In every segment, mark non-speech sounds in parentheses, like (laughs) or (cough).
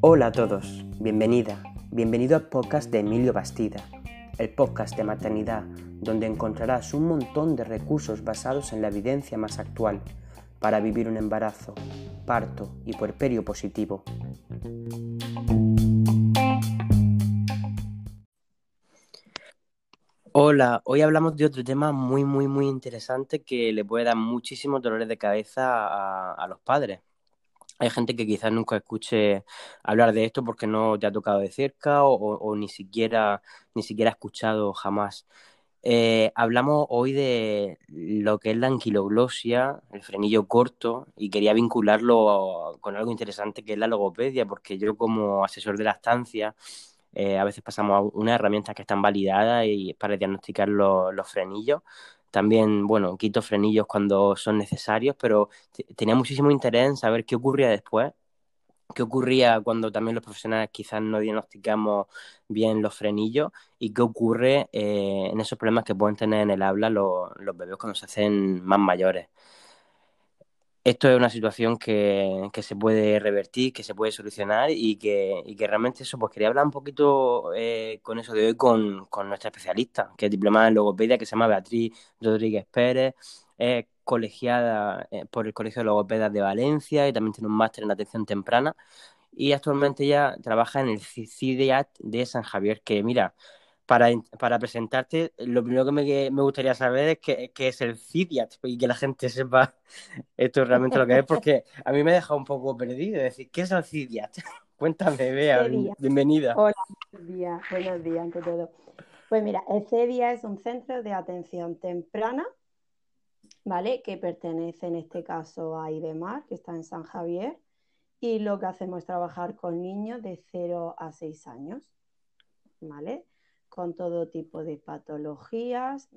Hola a todos, bienvenida, bienvenido al podcast de Emilio Bastida, el podcast de maternidad donde encontrarás un montón de recursos basados en la evidencia más actual para vivir un embarazo, parto y puerperio positivo. Hola, hoy hablamos de otro tema muy, muy, muy interesante que le puede dar muchísimos dolores de cabeza a, los padres. Hay gente que quizás nunca escuche hablar de esto porque no te ha tocado de cerca o, ni siquiera ni siquiera ha escuchado jamás. Eh, hablamos hoy de lo que es la anquiloglosia, el frenillo corto, y quería vincularlo con algo interesante que es la logopedia, porque yo como asesor de la estancia eh, a veces pasamos a unas herramientas que están validadas y para diagnosticar los frenillos. También, bueno, quito frenillos cuando son necesarios, pero tenía muchísimo interés en saber qué ocurría después qué ocurría cuando también los profesionales quizás no diagnosticamos bien los frenillos y qué ocurre eh, en esos problemas que pueden tener en el habla los, bebés cuando se hacen más mayores. Esto es una situación que, se puede revertir, que se puede solucionar y que, realmente eso, pues quería hablar un poquito eh, con eso de hoy con, nuestra especialista, que es diplomada en logopedia, que se llama Beatriz Rodríguez Pérez, colegiada eh, por el Colegio de Logopedas de Valencia y también tiene un máster en atención temprana. Y actualmente ella trabaja en el CIDIAT de San Javier, que mira, para, para presentarte, lo primero que me, me gustaría saber es qué, es el CIDIAT y que la gente sepa (laughs) esto realmente lo que es, porque a mí me ha dejado un poco perdido. Es decir, ¿qué es el CIDIAT? (laughs) Cuéntame, Bea, bienvenida. Hola, buenos días, buenos días ante todo. Pues mira, el CEDIA es un centro de atención temprana ¿vale? Que pertenece en este caso a IDEMAR, que está en San Javier, y lo que hacemos es trabajar con niños de 0 a 6 años, ¿vale? Con todo tipo de patologías,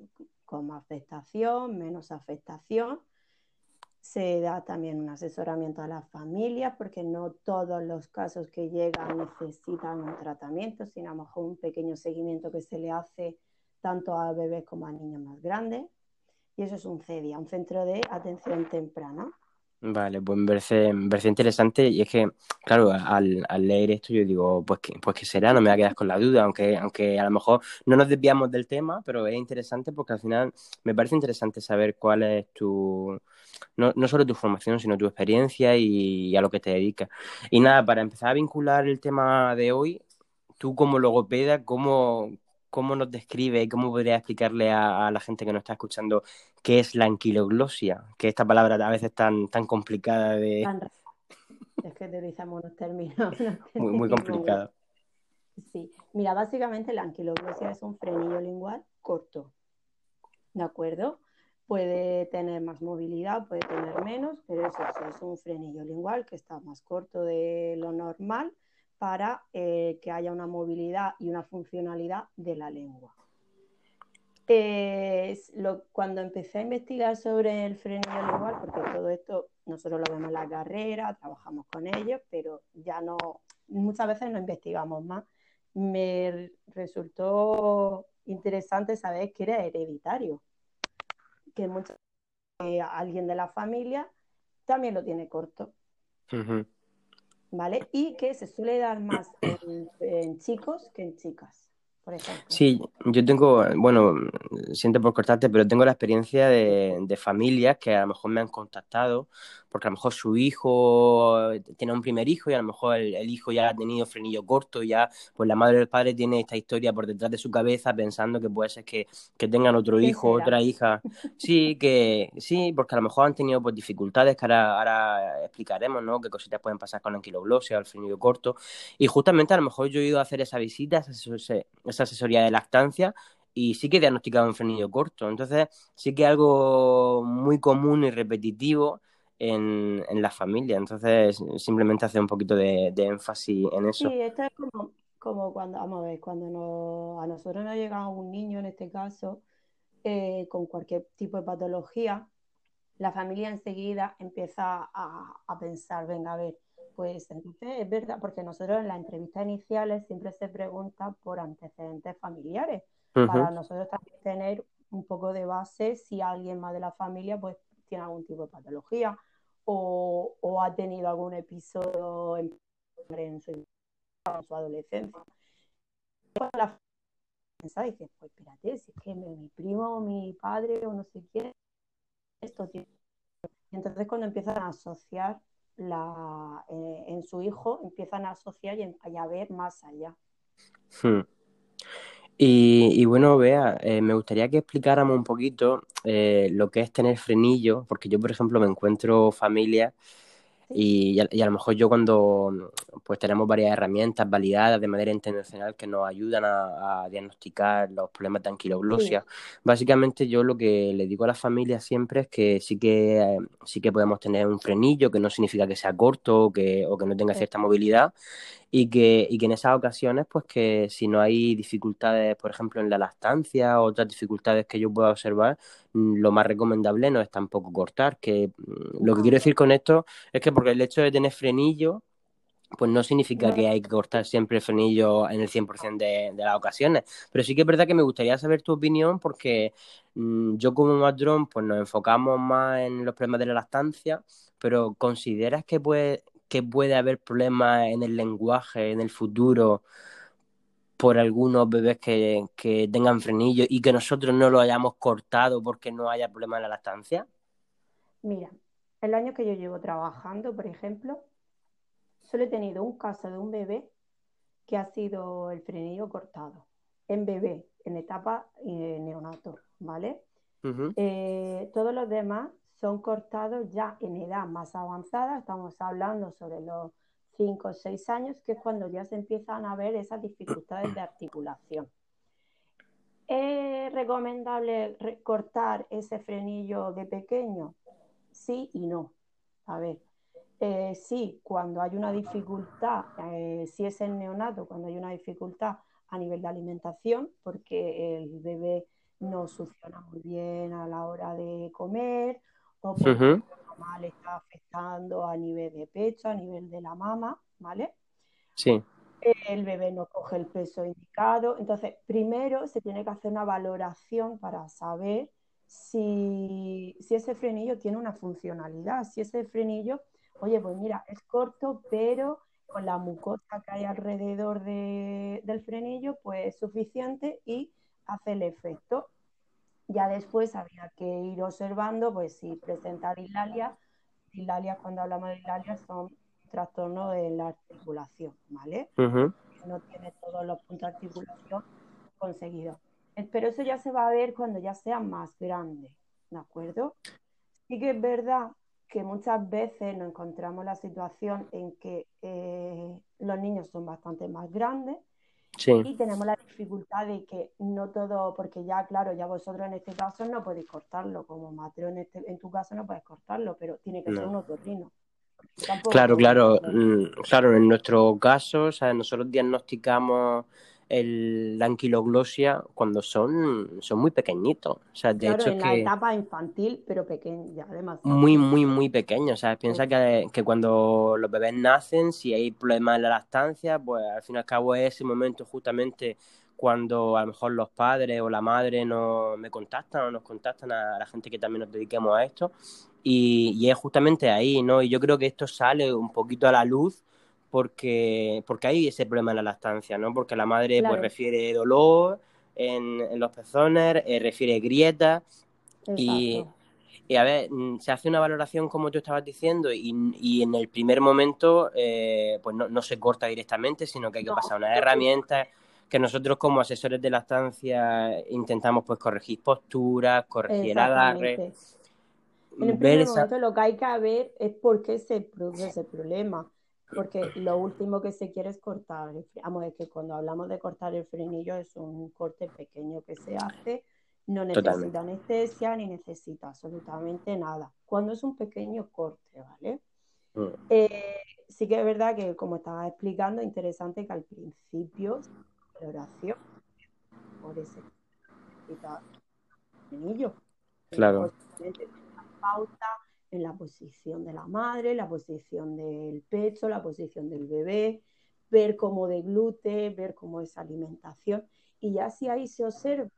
como afectación, menos afectación. Se da también un asesoramiento a las familias porque no todos los casos que llegan necesitan un tratamiento, sino a lo mejor un pequeño seguimiento que se le hace tanto a bebés como a niños más grandes y eso es un CEDIA, un centro de atención temprana. Vale, pues me parece, interesante y es que, claro, al, leer esto yo digo, pues que, pues que será, no me voy a quedar con la duda, aunque, aunque a lo mejor no nos desviamos del tema, pero es interesante porque al final me parece interesante saber cuál es tu, no, no solo tu formación, sino tu experiencia y, y a lo que te dedicas. Y nada, para empezar a vincular el tema de hoy, tú como logopeda, ¿cómo, ¿cómo nos describe y cómo podría explicarle a, la gente que nos está escuchando qué es la anquiloglosia? Que esta palabra a veces tan, tan complicada de... Es que utilizamos unos términos. (laughs) (laughs) muy, muy complicado. Sí, mira, básicamente la anquiloglosia es un frenillo lingual corto, ¿de acuerdo? Puede tener más movilidad, puede tener menos, pero eso es un frenillo lingual que está más corto de lo normal para eh, que haya una movilidad y una funcionalidad de la lengua. cuando empecé a investigar sobre el frenillo lingual, porque todo esto nosotros lo vemos en la carrera, trabajamos con ellos, pero ya no, muchas veces no investigamos más, me resultó interesante saber que era hereditario, que eh, alguien de la familia también lo tiene corto. ¿Vale? Y que se suele dar más en, chicos que en chicas. Por. Sí, yo tengo, bueno, siento por cortarte, pero tengo la experiencia de familias que a lo mejor me han contactado porque a lo mejor su hijo tiene un primer hijo y a lo mejor el, hijo ya ha tenido frenillo corto y ya pues la madre o el padre tiene esta historia por detrás de su cabeza pensando que puede ser que, tengan otro hijo, otra hija. Sí, que sí, porque a lo mejor han tenido pues dificultades que ahora, explicaremos, ¿no? Qué cositas pueden pasar con la anquiloglosia o el frenillo corto. Y justamente a lo mejor yo he ido a hacer esa visita, esa asesoría de lactancia y sí que he diagnosticado un frenillo corto. Entonces, sí que es algo muy común y repetitivo en, en la familia. Entonces, simplemente hace un poquito de, énfasis en eso. Sí, esto es como, como cuando, vamos a ver, cuando a nosotros nos llega un niño, en este caso, eh, con cualquier tipo de patología, la familia enseguida empieza a, a, pensar, venga, a ver, pues entonces es verdad, porque nosotros en las entrevistas iniciales siempre se pregunta por antecedentes familiares, para nosotros también tener un poco de base si alguien más de la familia pues tiene algún tipo de patología o, ha tenido algún episodio en, su, adolescencia. La y dice, pues espérate, si es que mi, primo, mi padre o no sé quién, esto tiene. Entonces cuando empiezan a asociar la, eh, en su hijo, empiezan a asociar y, a ver más allá. Hmm. Y, bueno, vea, eh, me gustaría que explicáramos un poquito eh, lo que es tener frenillo, porque yo, por ejemplo, me encuentro familia y, a, lo mejor yo cuando pues tenemos varias herramientas validadas de manera internacional que nos ayudan a, diagnosticar los problemas de anquiloglosia, básicamente yo lo que le digo a las familias siempre es que sí que sí que podemos tener un frenillo, que no significa que sea corto o que, o que no tenga cierta movilidad, y que, y que en esas ocasiones, pues que si no hay dificultades, por ejemplo, en la lactancia o otras dificultades que yo pueda observar, mm, lo más recomendable no es tampoco cortar. Que mm, lo que quiero decir con esto es que porque el hecho de tener frenillo, pues no significa que hay que cortar siempre el frenillo en el 100% de, de las ocasiones. Pero sí que es verdad que me gustaría saber tu opinión porque mm, yo como madrón pues nos enfocamos más en los problemas de la lactancia, pero ¿consideras que puede, que puede haber problemas en el lenguaje en el futuro por algunos bebés que, tengan frenillo y que nosotros no lo hayamos cortado porque no haya problema en la lactancia? Mira, el año que yo llevo trabajando, por ejemplo, solo he tenido un caso de un bebé que ha sido el frenillo cortado. En bebé, en etapa eh, neonato, ¿vale? Eh, todos los demás son cortados ya en edad más avanzada, estamos hablando sobre los 5 o 6 años, que es cuando ya se empiezan a ver esas dificultades de articulación. ¿Es recomendable cortar ese frenillo de pequeño? Sí y no. A ver, eh, sí, cuando hay una dificultad, eh, si es el neonato, cuando hay una dificultad a nivel de alimentación, porque el bebé no succiona muy bien a la hora de comer o porque mamá le está afectando a nivel de pecho, a nivel de la mama, ¿vale? Sí. El bebé no coge el peso indicado. Entonces, primero se tiene que hacer una valoración para saber si, si ese frenillo tiene una funcionalidad, si ese frenillo, oye, pues mira, es corto, pero con la mucosa que hay alrededor del frenillo, pues es suficiente y hace el efecto. Ya después había que ir observando, pues si presenta dilalia. Dilalia, cuando hablamos de dilalia, son trastornos de la articulación, ¿vale? No tiene todos los puntos de articulación conseguidos. Pero eso ya se va a ver cuando ya sea más grande, ¿de acuerdo? Sí que es verdad que muchas veces nos encontramos la situación en que eh, los niños son bastante más grandes y tenemos la dificultad de que no todo, porque ya, claro, ya vosotros en este caso no podéis cortarlo, como Mateo en, este, en tu caso no puedes cortarlo, pero tiene que ser un otorrino. Claro, claro, mm, claro, en nuestro caso, o sea, nosotros diagnosticamos el, la anquiloglosia cuando son, son muy pequeñitos. O sea, de claro, hecho en la etapa infantil, pero pequeña, además. Muy, muy, muy pequeño. O sea, piensa que, que, cuando los bebés nacen, si hay problemas en la lactancia, pues al fin y al cabo es ese momento justamente cuando a lo mejor los padres o la madre no me contactan o nos contactan a, la gente que también nos dediquemos a esto. Y, y es justamente ahí, ¿no? Y yo creo que esto sale un poquito a la luz porque, porque hay ese problema en la lactancia, ¿no? Porque la madre pues refiere dolor en, los pezones, eh, refiere grietas y, y, a ver, mm, se hace una valoración como tú estabas diciendo y, y en el primer momento eh, pues no, no, se corta directamente, sino que hay que pasar unas herramientas que nosotros como asesores de lactancia intentamos pues corregir posturas, corregir el agarre. En el primer momento lo que hay que ver es por qué se produce ese problema porque lo último que se quiere es cortar. Vamos, es que cuando hablamos de cortar el frenillo es un corte pequeño que se hace, no necesita anestesia ni necesita absolutamente nada. Cuando es un pequeño corte, ¿vale? Mm. Eh, sí que es verdad que, como estaba explicando, interesante que al principio la oración por ese frenillo. Claro. Pauta en la posición de la madre, la posición del pecho, la posición del bebé, ver cómo deglute, ver cómo es alimentación. Y ya si ahí se observa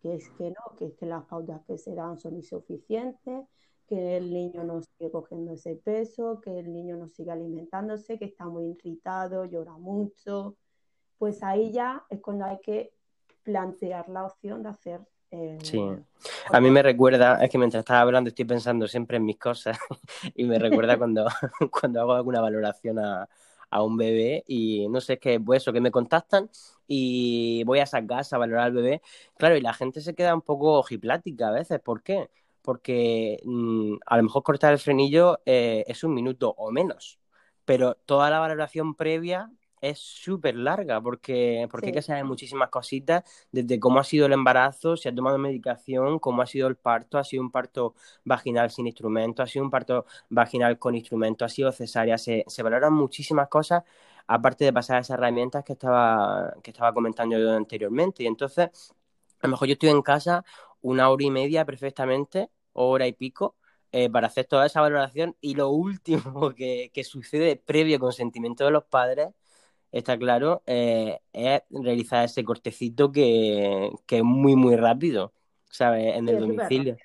que es que no, que es que las pautas que se dan son insuficientes, que el niño no sigue cogiendo ese peso, que el niño no sigue alimentándose, que está muy irritado, llora mucho, pues ahí ya es cuando hay que plantear la opción de hacer eh, sí, a mí me recuerda, es que mientras estás hablando estoy pensando siempre en mis cosas (laughs) y me recuerda (laughs) cuando, (laughs) cuando hago alguna valoración a, a un bebé y no sé, es que pues eso, que me contactan y voy a esa casa a valorar al bebé. Claro, y la gente se queda un poco ojiplática a veces. ¿Por qué? Porque mm, a lo mejor cortar el frenillo eh, es un minuto o menos, pero toda la valoración previa es súper larga porque, porque hay que saber muchísimas cositas, desde cómo ha sido el embarazo, si ha tomado medicación, cómo ha sido el parto, ha sido un parto vaginal sin instrumento, ha sido un parto vaginal con instrumento, ha sido cesárea, se, se valoran muchísimas cosas, aparte de pasar esas herramientas que estaba, que estaba comentando yo anteriormente. Y entonces, a lo mejor yo estoy en casa una hora y media perfectamente, hora y pico, eh, para hacer toda esa valoración y lo último (laughs) que, que sucede previo consentimiento de los padres está claro, eh, es realizar ese cortecito que, es muy, muy rápido, ¿sabes? En el domicilio.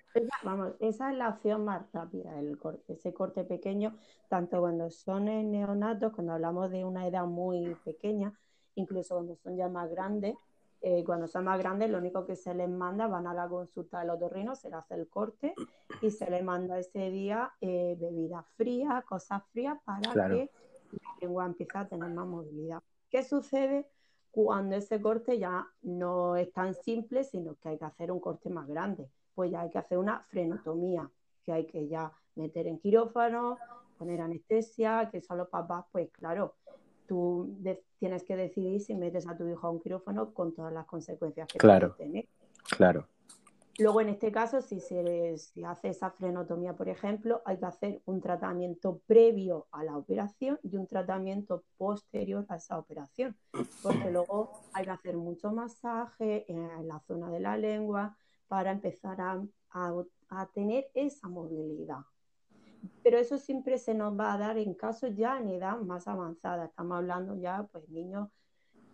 vamos, esa es la opción más rápida, el corte, ese corte pequeño, tanto cuando son neonatos, cuando hablamos de una edad muy pequeña, incluso cuando son ya más grandes, eh, cuando son más grandes, lo único que se les manda, van a la consulta del otorrino, se le hace el corte y se les manda ese día eh, bebida fría, cosas frías para que la lengua empieza a tener más movilidad. ¿Qué sucede cuando ese corte ya no es tan simple, sino que hay que hacer un corte más grande? Pues ya hay que hacer una frenotomía, que hay que ya meter en quirófano, poner anestesia, que son los papás, pues claro, tú tienes que decidir si metes a tu hijo a un quirófano con todas las consecuencias que claro, puede tener. Claro. Luego, en este caso, si se hace esa frenotomía, por ejemplo, hay que hacer un tratamiento previo a la operación y un tratamiento posterior a esa operación, porque (clears throat) luego hay que hacer mucho masaje en la zona de la lengua para empezar a, tener esa movilidad. Pero eso siempre se nos va a dar en casos ya en edad más avanzada. Estamos hablando ya, pues, niños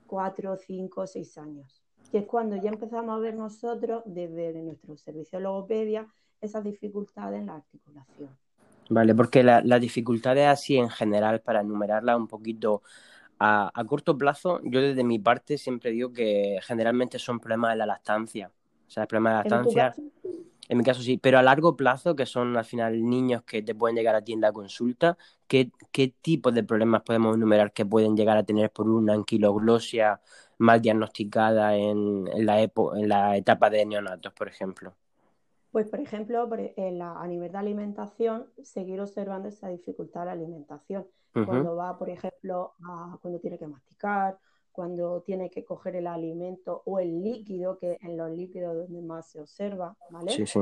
4, 5, 6 años que es cuando ya empezamos a ver nosotros desde nuestro servicio de logopedia esas dificultades en la articulación. Vale, porque las la dificultades así en general, para enumerarlas un poquito a, corto plazo, yo desde mi parte siempre digo que generalmente son problemas de la lactancia. O sea, problemas de lactancia. En mi caso sí, pero a largo plazo, que son al final niños que te pueden llegar a ti en la consulta, ¿qué, qué tipo de problemas podemos enumerar que pueden llegar a tener por una anquiloglosia mal diagnosticada en, la, en la etapa de neonatos, por ejemplo? Pues, por ejemplo, a nivel de alimentación, seguir observando esa dificultad de la alimentación. Cuando va, por ejemplo, a, cuando tiene que masticar, cuando tiene que coger el alimento o el líquido, que en los líquidos donde más se observa, ¿vale? Sí, sí.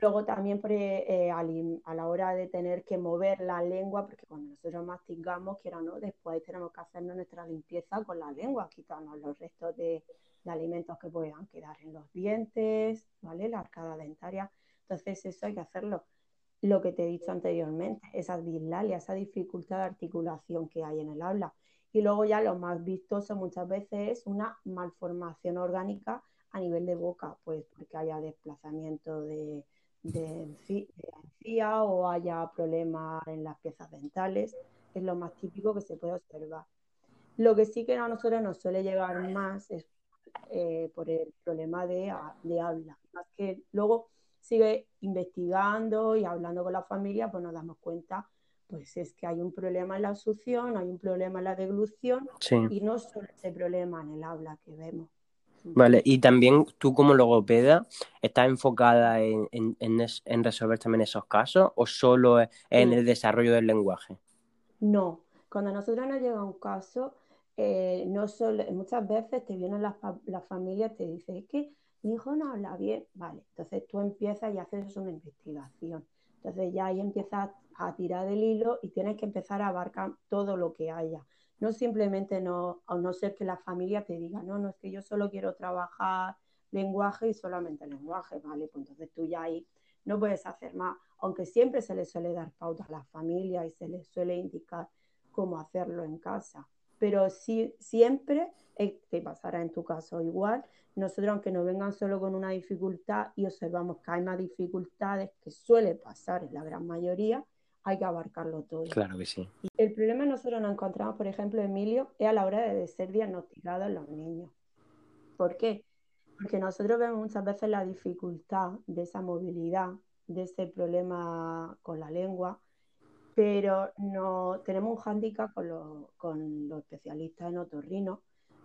Luego también eh, a la hora de tener que mover la lengua, porque cuando nosotros masticamos, quiera no, después tenemos que hacernos nuestra limpieza con la lengua, quitarnos los restos de, alimentos que puedan quedar en los dientes, ¿vale? La arcada dentaria. Entonces eso hay que hacerlo. Lo que te he dicho anteriormente, esa dislalia, esa dificultad de articulación que hay en el habla. Y luego ya lo más vistoso muchas veces es una malformación orgánica a nivel de boca, pues porque haya desplazamiento de, de, encía o haya problemas en las piezas dentales, es lo más típico que se puede observar. Lo que sí que a nosotros nos suele llegar más es eh, por el problema de, de, habla, más que luego sigue investigando y hablando con la familia, pues nos damos cuenta, pues es que hay un problema en la succión, hay un problema en la deglución y no solo ese problema en el habla que vemos. Vale, y también tú como logopeda, ¿estás enfocada en, resolver también esos casos o solo en el desarrollo del lenguaje? No, cuando a nosotros nos llega un caso, eh, no solo, muchas veces te vienen las, las familias y te dicen, es que mi hijo no habla bien, vale, entonces tú empiezas y haces una investigación. Entonces ya ahí empiezas a tirar del hilo y tienes que empezar a abarcar todo lo que haya no simplemente no, a no ser que la familia te diga, no, no es que yo solo quiero trabajar lenguaje y solamente lenguaje, ¿vale? Pues entonces tú ya ahí no puedes hacer más, aunque siempre se le suele dar pauta a la familia y se le suele indicar cómo hacerlo en casa. pero sí, siempre, te pasará en tu caso igual, nosotros aunque nos vengan solo con una dificultad y observamos que hay más dificultades, que suele pasar en la gran mayoría, hay que abarcarlo todo. Claro que sí. Problema nosotros nos encontramos, por ejemplo, Emilio, es a la hora de ser diagnosticados en los niños. ¿Por qué? Porque nosotros vemos muchas veces la dificultad de esa movilidad, de ese problema con la lengua, pero no tenemos un hándicap con, con los especialistas en otorrino,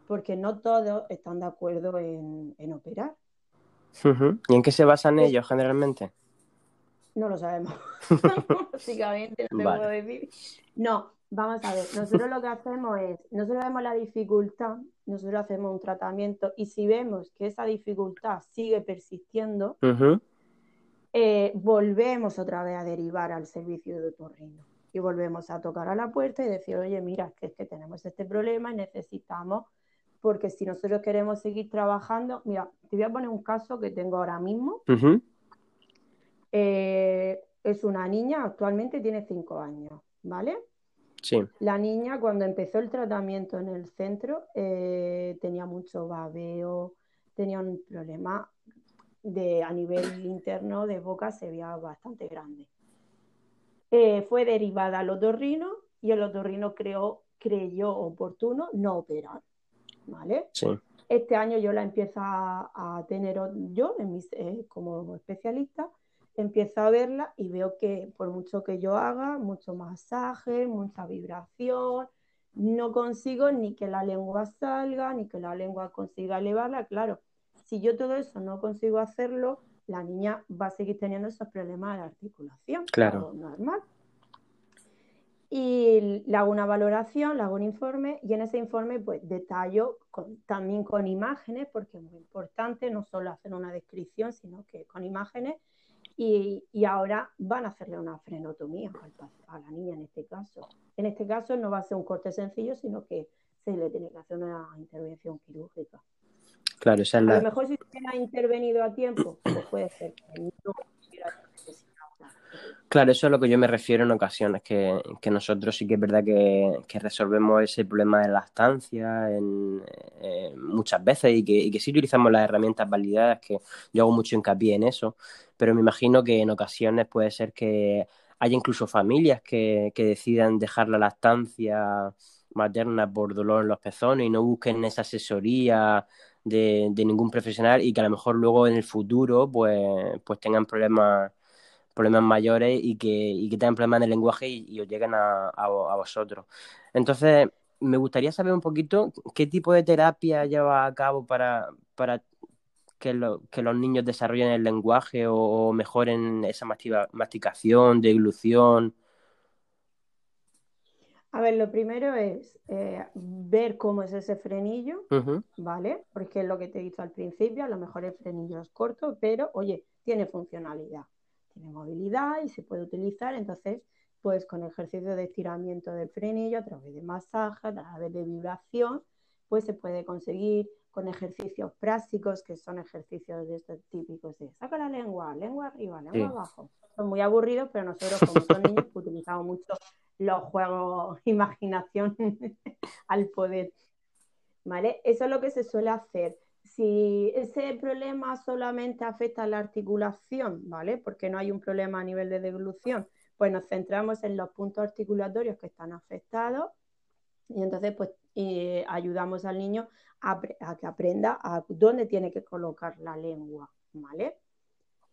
porque no todos están de acuerdo en, operar. ¿Y en qué se basan ellos generalmente? No lo sabemos. (laughs) (laughs) Básicamente, no te puedo decir. No, vamos a ver. Nosotros lo que hacemos es, nosotros vemos la dificultad, nosotros hacemos un tratamiento y si vemos que esa dificultad sigue persistiendo, eh, volvemos otra vez a derivar al servicio de otorrino y volvemos a tocar a la puerta y decir, oye, mira, que es que tenemos este problema y necesitamos, porque si nosotros queremos seguir trabajando, mira, te voy a poner un caso que tengo ahora mismo. Eh, es una niña, actualmente tiene cinco años, ¿vale? Sí. La niña cuando empezó el tratamiento en el centro eh, tenía mucho babeo, tenía un problema de, a nivel interno de boca, se veía bastante grande. Eh, fue derivada al otorrino y el otorrino creó, creyó oportuno no operar, ¿vale? Sí. Este año yo la empiezo a, tener yo en mis, como especialista empiezo a verla y veo que por mucho que yo haga, mucho masaje, mucha vibración, no consigo ni que la lengua salga, ni que la lengua consiga elevarla. Claro, si yo todo eso no consigo hacerlo, la niña va a seguir teniendo esos problemas de articulación. Claro. Normal. Y le hago una valoración, le hago un informe y en ese informe pues detallo también con imágenes, porque es muy importante no solo hacer una descripción, sino que con imágenes y, ahora van a hacerle una frenotomía a la niña en este caso. En este caso no va a ser un corte sencillo, sino que se le tiene que hacer una intervención quirúrgica. Claro, esa es A lo mejor si se ha intervenido a tiempo, pues puede ser que no Claro, eso es a lo que yo me refiero en ocasiones, que, nosotros sí que es verdad que, resolvemos ese problema de lactancia en, muchas veces y que, que sí utilizamos las herramientas validadas, que yo hago mucho hincapié en eso, pero me imagino que en ocasiones puede ser que haya incluso familias que, decidan dejar la lactancia materna por dolor en los pezones y no busquen esa asesoría de, de ningún profesional y que a lo mejor luego en el futuro pues, pues tengan problemas problemas mayores y que, y que tengan problemas en el lenguaje y, os lleguen a, a, vosotros. Entonces, me gustaría saber un poquito qué tipo de terapia lleva a cabo para, para que, que los niños desarrollen el lenguaje o, mejoren esa masticación, deglución. A ver, lo primero es eh, ver cómo es ese frenillo, ¿vale? Porque es lo que te he dicho al principio, a lo mejor el frenillo es corto, pero oye, tiene funcionalidad tiene movilidad y se puede utilizar. Entonces, pues con ejercicio de estiramiento del frenillo, a través de masaje, a través de vibración, pues se puede conseguir con ejercicios prácticos, que son ejercicios de estos típicos de saca la lengua, lengua arriba, lengua abajo. Son muy aburridos, pero nosotros como son (laughs) niños pues, utilizamos mucho los juegos (laughs) imaginación (laughs) al poder. ¿Vale? Eso es lo que se suele hacer si ese problema solamente afecta a la articulación, ¿vale? Porque no hay un problema a nivel de deglución, pues nos centramos en los puntos articulatorios que están afectados y entonces pues ayudamos al niño a, que aprenda a dónde tiene que colocar la lengua, ¿vale?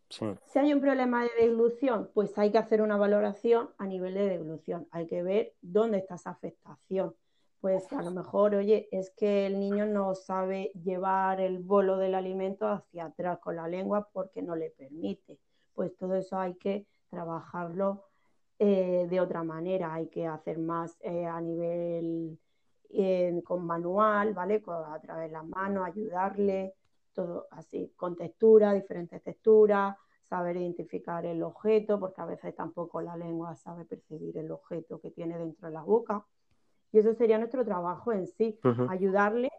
Si hay un problema de deglución, pues hay que hacer una valoración a nivel de deglución. Hay que ver dónde está esa afectación pues a lo mejor, oye, es que el niño no sabe llevar el bolo del alimento hacia atrás con la lengua porque no le permite. Pues todo eso hay que trabajarlo eh, de otra manera, hay que hacer más eh, a nivel eh, con manual, ¿vale? a través de las manos, ayudarle, todo así, con textura, diferentes texturas, saber identificar el objeto, porque a veces tampoco la lengua sabe percibir el objeto que tiene dentro de la boca. Y eso sería nuestro trabajo en sí, ayudarle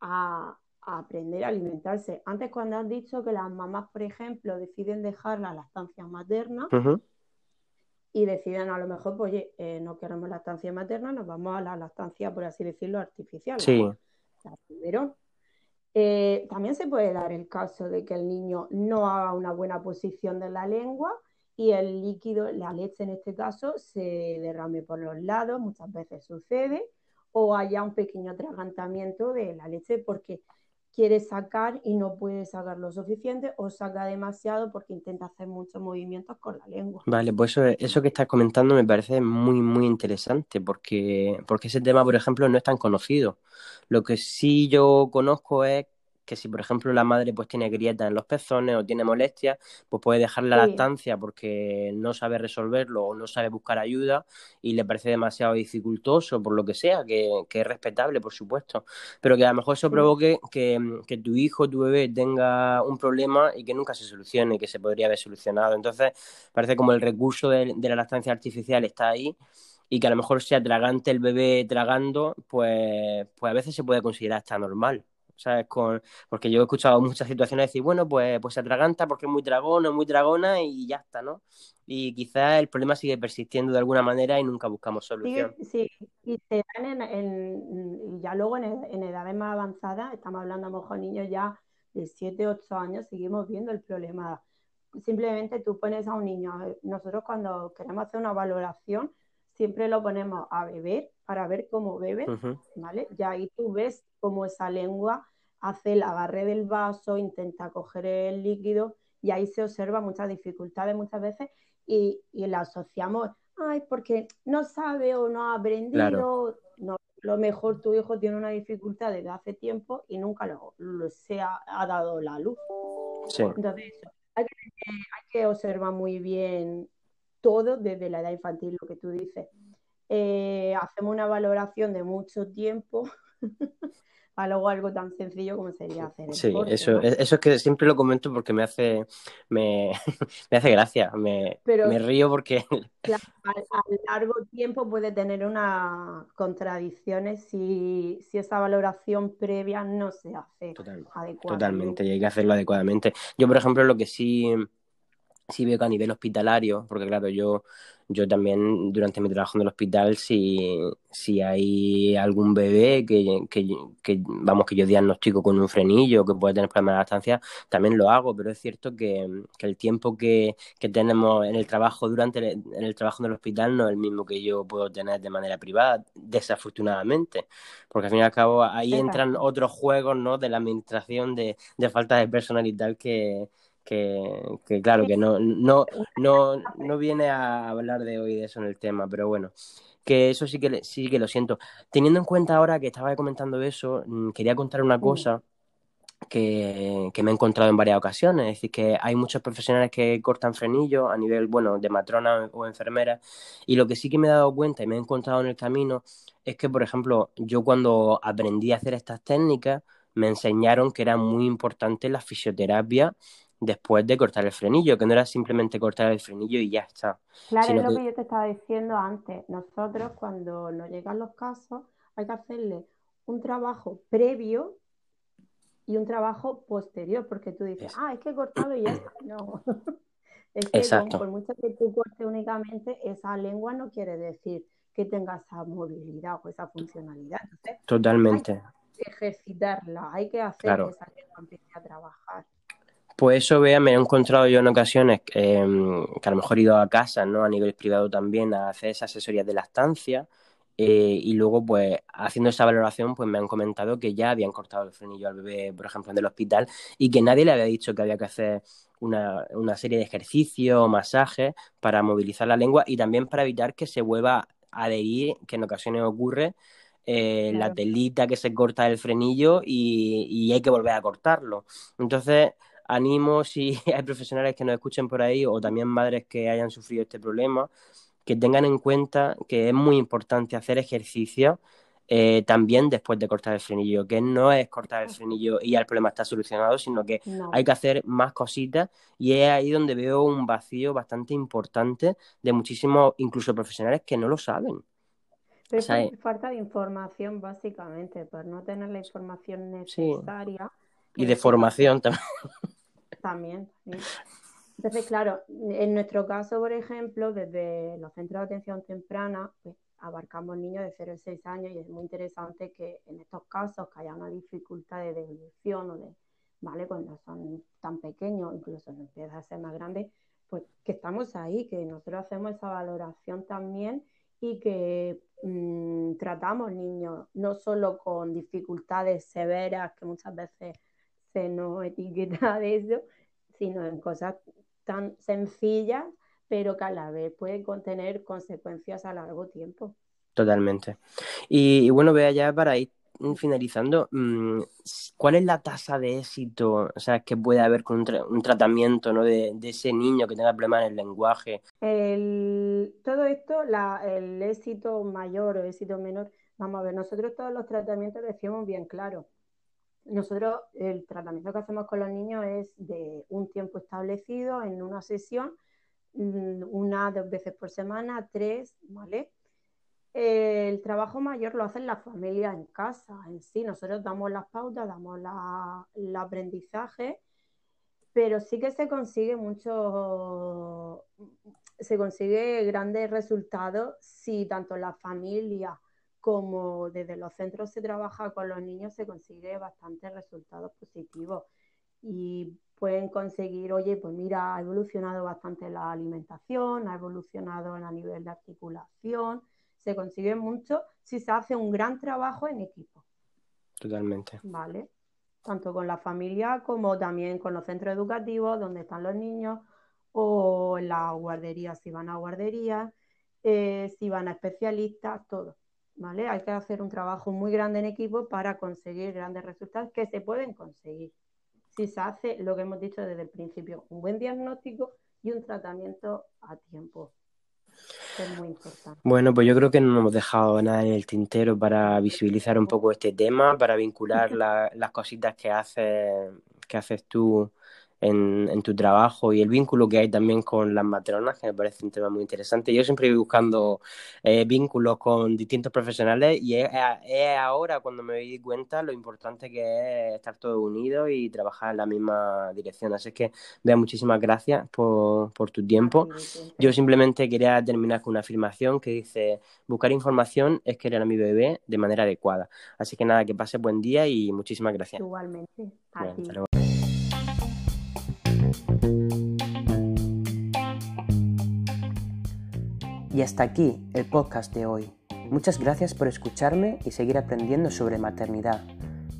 a, aprender a alimentarse. Antes cuando has dicho que las mamás, por ejemplo, deciden dejar la lactancia materna y deciden a lo mejor, pues oye, eh, no queremos lactancia materna, nos vamos a la lactancia, por así decirlo, artificial. Sí. Eh, también se puede dar el caso de que el niño no haga una buena posición de la lengua y el líquido, la leche en este caso, se derrame por los lados, muchas veces sucede, o haya un pequeño atragantamiento de la leche porque quiere sacar y no puede sacar lo suficiente o saca demasiado porque intenta hacer muchos movimientos con la lengua. Vale, pues eso, eso que estás comentando me parece muy, muy interesante porque, porque ese tema, por ejemplo, no es tan conocido. Lo que sí yo conozco es que si por ejemplo la madre pues tiene grietas en los pezones o tiene molestias, pues puede dejar la lactancia porque no sabe resolverlo o no sabe buscar ayuda y le parece demasiado dificultoso por lo que sea, que, es respetable por supuesto, pero que a lo mejor eso provoque que, que, tu hijo, tu bebé tenga un problema y que nunca se solucione y que se podría haber solucionado. Entonces parece como el recurso de, de la lactancia artificial está ahí y que a lo mejor sea tragante el bebé tragando, pues, pues a veces se puede considerar hasta normal. ¿Sabes? Con, porque yo he escuchado muchas situaciones decir, bueno, pues, pues se atraganta porque es muy dragón o muy dragona y ya está, ¿no? Y quizás el problema sigue persistiendo de alguna manera y nunca buscamos solución. Sí, y se dan en, ya luego en, edades más avanzadas, estamos hablando a lo mejor niños ya de 7, 8 años, seguimos viendo el problema. Simplemente tú pones a un niño, nosotros cuando queremos hacer una valoración, siempre lo ponemos a beber para ver cómo bebe, ¿vale? Ya ahí tú ves cómo esa lengua hace el agarre del vaso, intenta coger el líquido y ahí se observa muchas dificultades muchas veces y, y la asociamos, ay, porque no sabe o no ha aprendido, no, lo mejor tu hijo tiene una dificultad desde hace tiempo y nunca lo, se ha, dado la luz. Entonces, hay que, hay que observar muy bien todo desde la edad infantil, lo que tú dices. Eh, hacemos una valoración de mucho tiempo (laughs) a luego algo tan sencillo como sería hacer Sí, eso, eso es que siempre lo comento porque me hace, me, (laughs) me hace gracia, me, me, río porque... (laughs) Claro, a, largo tiempo puede tener unas contradicciones si, si esa valoración previa no se hace adecuadamente. Totalmente, y hay que hacerlo adecuadamente. Yo, por ejemplo, lo que sí sí veo que a nivel hospitalario, porque claro, yo, yo también durante mi trabajo en el hospital, si, si hay algún bebé que, que, vamos, que yo diagnostico con un frenillo, que puede tener problemas de lactancia, también lo hago, pero es cierto que, el tiempo que, tenemos en el trabajo, durante el, en el trabajo en el hospital, no es el mismo que yo puedo tener de manera privada, desafortunadamente, porque al fin y al cabo ahí entran otros juegos, ¿no?, de la administración de, de falta de personal y tal que que, claro, que no, no, no, no viene a hablar de hoy de eso en el tema, pero bueno, que eso sí que, sí que lo siento. Teniendo en cuenta ahora que estaba comentando eso, mm, quería contar una cosa que, me he encontrado en varias ocasiones. Es decir, que hay muchos profesionales que cortan frenillos a nivel, bueno, de matrona o enfermera. Y lo que sí que me he dado cuenta y me he encontrado en el camino es que, por ejemplo, yo cuando aprendí a hacer estas técnicas, me enseñaron que era muy importante la fisioterapia después de cortar el frenillo, que no era simplemente cortar el frenillo y ya está. Claro, es lo que... yo te estaba diciendo antes. Nosotros cuando nos llegan los casos hay que hacerle un trabajo previo y un trabajo posterior, porque tú dices, ah, es que he cortado y ya está. (clears throat) No. (laughs) es que por mucho que tú cortes únicamente, esa lengua no quiere decir que tenga esa movilidad o esa funcionalidad. Totalmente. Hay que ejercitarla, hay que hacer que esa lengua empiece a trabajar. Pues eso, vea, me he encontrado yo en ocasiones em, que a lo mejor he ido a casa, ¿no? A nivel privado también, a hacer esa asesoría de lactancia. Eh, y luego, pues, haciendo esa valoración, pues me han comentado que ya habían cortado el frenillo al bebé, por ejemplo, en el hospital, y que nadie le había dicho que había que hacer una, una serie de ejercicios o masajes para movilizar la lengua y también para evitar que se vuelva a adherir, que en ocasiones ocurre, eh, la telita que se corta del frenillo y, y hay que volver a cortarlo. Entonces, animo si (laughs) hay profesionales que nos escuchen por ahí o también madres que hayan sufrido este problema, que tengan en cuenta que es muy importante hacer ejercicio eh, también después de cortar el frenillo, que no es cortar el frenillo y ya el problema está solucionado, sino que hay que hacer más cositas y es ahí donde veo un vacío bastante importante de muchísimos, incluso profesionales que no lo saben. Pero es falta de información, básicamente, por no tener la información necesaria. Y de formación también. También, Entonces, claro, en nuestro caso, por ejemplo, desde los centros de atención temprana, pues abarcamos niños de 0 a 6 años y es muy interesante que en estos casos que haya una dificultad de devolución o de, ¿vale? Cuando son tan pequeños, incluso no empieza a ser más grande, pues que estamos ahí, que nosotros hacemos esa valoración también y que mmm, tratamos niños no solo con dificultades severas que muchas veces se nos (laughs) etiqueta de eso, sino en cosas tan sencillas, pero que a la vez pueden contener consecuencias a largo tiempo. Totalmente. Y, y bueno, vea ya para ir finalizando, mm, ¿cuál es la tasa de éxito o sea, que puede haber con un, tra un tratamiento ¿no? de, de, ese niño que tenga problemas en el lenguaje? El, todo esto, la, el éxito mayor o éxito menor, vamos a ver, nosotros todos los tratamientos decimos bien claro. Nosotros el tratamiento que hacemos con los niños es de un tiempo establecido en una sesión, mm, una, dos veces por semana, tres, ¿vale? el trabajo mayor lo hacen las familias en casa, en sí. Nosotros damos las pautas, damos la, el aprendizaje, pero sí que se consigue mucho, se consigue grandes resultados si tanto la familia como desde los centros se trabaja con los niños, se consigue bastantes resultados positivos. Y pueden conseguir, oye, pues mira, ha evolucionado bastante la alimentación, ha evolucionado a nivel de articulación, se consigue mucho si se hace un gran trabajo en equipo. Totalmente. Vale. Tanto con la familia como también con los centros educativos donde están los niños o en las guarderías, si van a guarderías, eh, si van a especialistas, todo. ¿Vale? Hay que hacer un trabajo muy grande en equipo para conseguir grandes resultados que se pueden conseguir. Si se hace lo que hemos dicho desde el principio, un buen diagnóstico y un tratamiento a tiempo. Es muy importante. Bueno, pues yo creo que no hemos dejado nada en el tintero para visibilizar un poco este tema, para vincular (laughs) la, las cositas que haces, que haces tú en, en, tu trabajo y el vínculo que hay también con las matronas, que me parece un tema muy interesante. Yo siempre voy buscando eh, vínculos con distintos profesionales y es, es, ahora cuando me di cuenta lo importante que es estar todos unidos y trabajar en la misma dirección. Así que, vea, muchísimas gracias por, por tu tiempo. Yo simplemente quería terminar con una afirmación que dice, buscar información es querer a mi bebé de manera adecuada. Así que nada, que pase buen día y muchísimas gracias. Igualmente. Bueno, Y hasta aquí el podcast de hoy. Muchas gracias por escucharme y seguir aprendiendo sobre maternidad.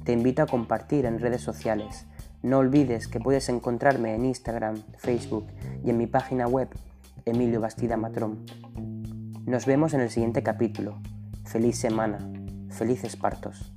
Te invito a compartir en redes sociales. No olvides que puedes encontrarme en Instagram, Facebook y en mi página web, Emilio Bastida Matrón. Nos vemos en el siguiente capítulo. Feliz semana. Felices partos.